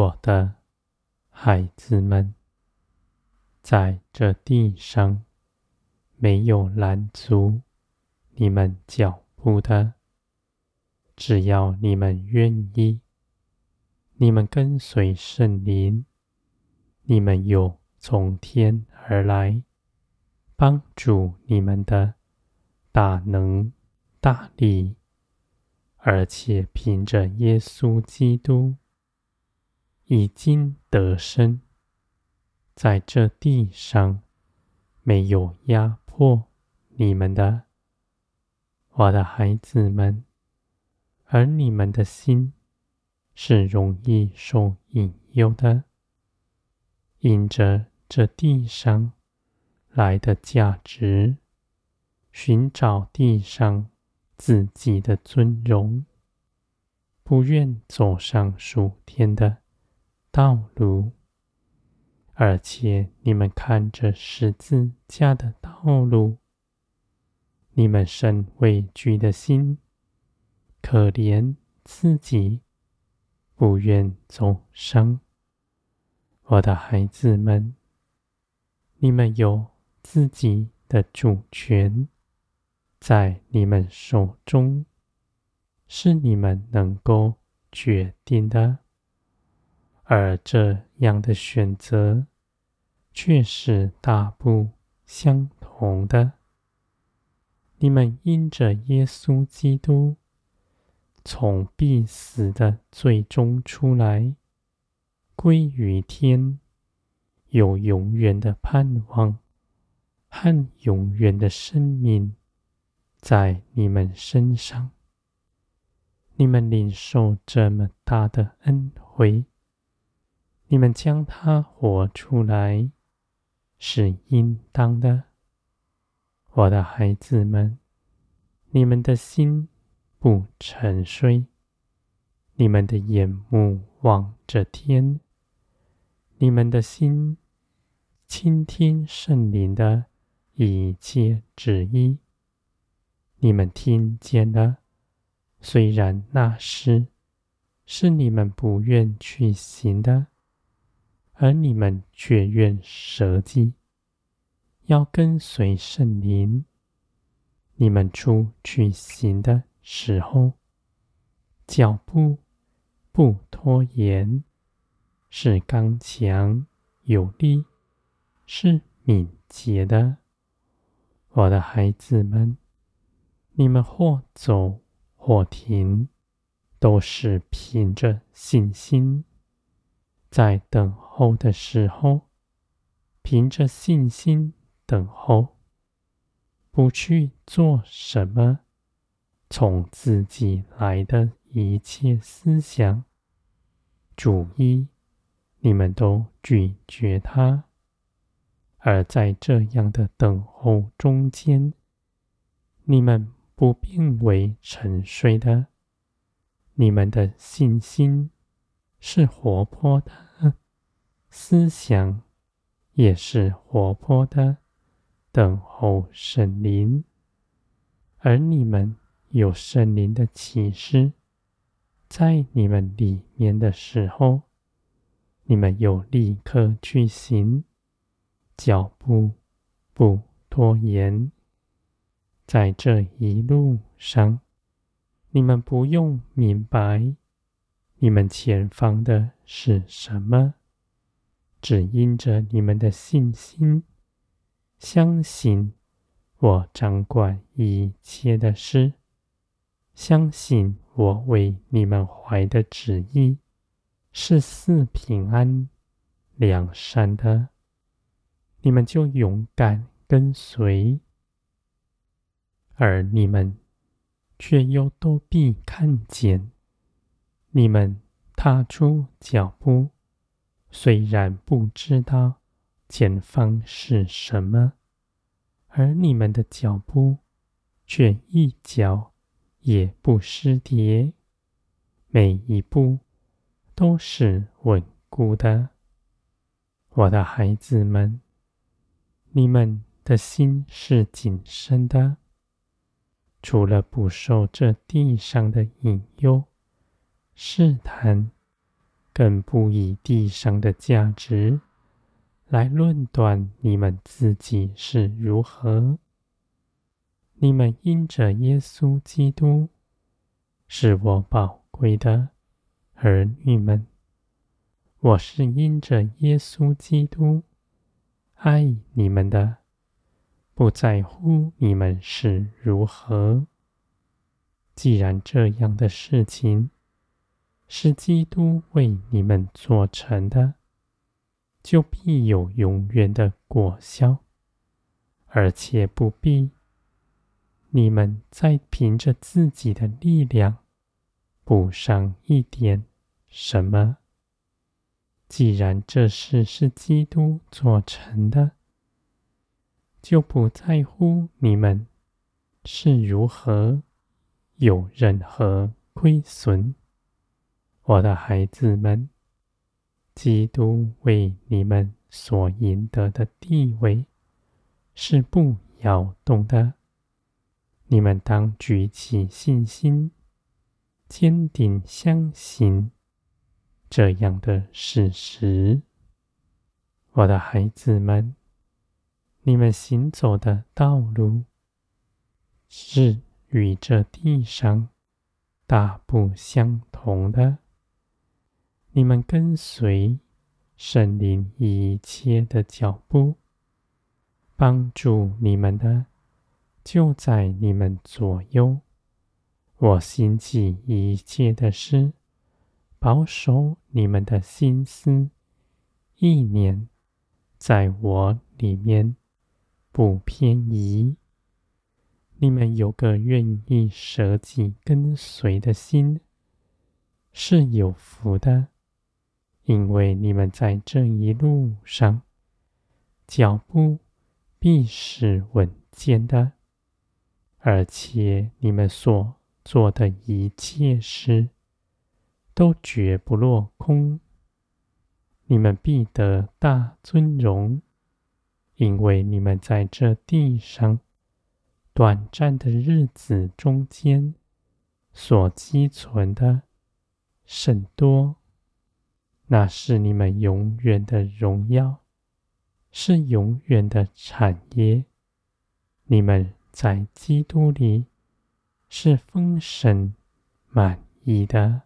我的孩子们，在这地上没有拦阻你们脚步的，只要你们愿意，你们跟随圣灵，你们有从天而来帮助你们的大能大力，而且凭着耶稣基督。已经得生，在这地上没有压迫你们的，我的孩子们，而你们的心是容易受引诱的，因着这地上来的价值，寻找地上自己的尊荣，不愿走上属天的。道路，而且你们看着十字架的道路，你们甚畏惧的心，可怜自己，不愿走上。我的孩子们，你们有自己的主权，在你们手中，是你们能够决定的。而这样的选择却是大不相同的。你们因着耶稣基督从必死的罪中出来，归于天，有永远的盼望和永远的生命在你们身上。你们领受这么大的恩惠。你们将它活出来是应当的，我的孩子们，你们的心不沉睡，你们的眼目望着天，你们的心倾听圣灵的一切旨意。你们听见了，虽然那是是你们不愿去行的。而你们却愿舍己，要跟随圣灵。你们出去行的时候，脚步不拖延，是刚强有力，是敏捷的。我的孩子们，你们或走或停，都是凭着信心。在等候候的时候，凭着信心等候，不去做什么从自己来的一切思想、主义，你们都拒绝它。而在这样的等候中间，你们不变为沉睡的，你们的信心。是活泼的，思想也是活泼的，等候圣灵。而你们有圣灵的启示，在你们里面的时候，你们有立刻去行，脚步不拖延。在这一路上，你们不用明白。你们前方的是什么？只因着你们的信心，相信我掌管一切的事，相信我为你们怀的旨意。是四平安、良善的，你们就勇敢跟随，而你们却又都必看见。你们踏出脚步，虽然不知道前方是什么，而你们的脚步却一脚也不失跌，每一步都是稳固的。我的孩子们，你们的心是谨慎的，除了不受这地上的引诱。试探，更不以地上的价值来论断你们自己是如何。你们因着耶稣基督，是我宝贵的儿女们。我是因着耶稣基督爱你们的，不在乎你们是如何。既然这样的事情是基督为你们做成的，就必有永远的果效，而且不必你们再凭着自己的力量补上一点什么。既然这事是基督做成的，就不在乎你们是如何有任何亏损。我的孩子们，基督为你们所赢得的地位是不摇动的。你们当举起信心，坚定相信。这样的事实，我的孩子们，你们行走的道路是与这地上大不相同的。你们跟随圣灵一切的脚步，帮助你们的就在你们左右。我心记一切的事。保守你们的心思意念，在我里面不偏移。你们有个愿意舍己跟随的心，是有福的，因为你们在这一路上脚步必是稳健的，而且你们所做的一切事。都绝不落空，你们必得大尊荣，因为你们在这地上短暂的日子中间所积存的甚多，那是你们永远的荣耀，是永远的产业。你们在基督里是丰盛满意的。